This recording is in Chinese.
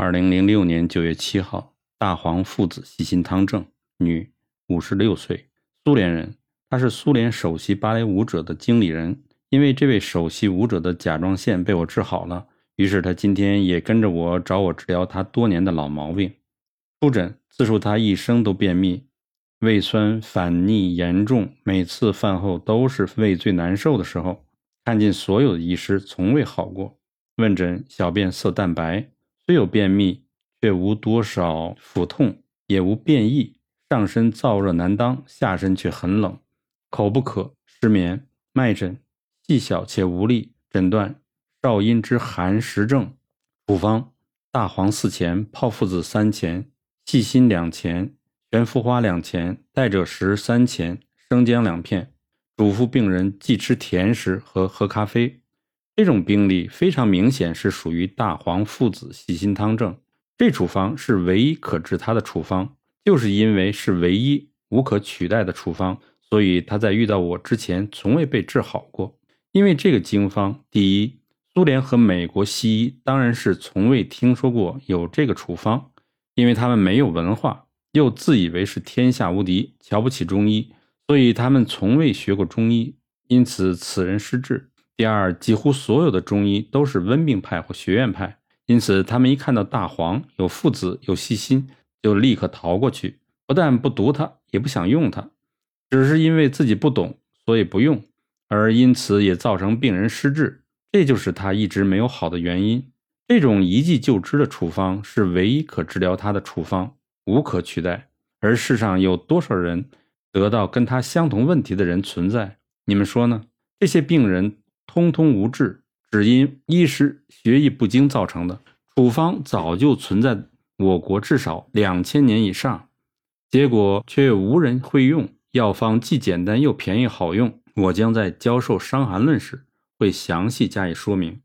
二零零六年九月七号，大黄父子细心汤正，女，五十六岁，苏联人。她是苏联首席芭蕾舞者的经理人。因为这位首席舞者的甲状腺被我治好了，于是他今天也跟着我找我治疗他多年的老毛病。出诊自述他一生都便秘，胃酸反逆严重，每次饭后都是胃最难受的时候。看尽所有的医师，从未好过。问诊小便色淡白，虽有便秘，却无多少腹痛，也无便意。上身燥热难当，下身却很冷。口不渴，失眠，脉诊细小且无力。诊断少阴之寒实症。处方大黄四钱，炮附子三钱，细辛两钱，玄附花两钱，代赭石三钱，生姜两片。嘱咐病人忌吃甜食和喝咖啡。这种病例非常明显是属于大黄附子细辛汤症。这处方是唯一可治他的处方，就是因为是唯一无可取代的处方，所以他在遇到我之前从未被治好过。因为这个经方，第一，苏联和美国西医当然是从未听说过有这个处方，因为他们没有文化，又自以为是天下无敌，瞧不起中医。所以他们从未学过中医，因此此人失智。第二，几乎所有的中医都是温病派或学院派，因此他们一看到大黄有附子有细心，就立刻逃过去，不但不读它，也不想用它，只是因为自己不懂，所以不用，而因此也造成病人失智。这就是他一直没有好的原因。这种一剂就知的处方是唯一可治疗他的处方，无可取代。而世上有多少人？得到跟他相同问题的人存在，你们说呢？这些病人通通无治，只因医师学艺不精造成的。处方早就存在我国至少两千年以上，结果却无人会用。药方既简单又便宜好用，我将在教授《伤寒论》时会详细加以说明。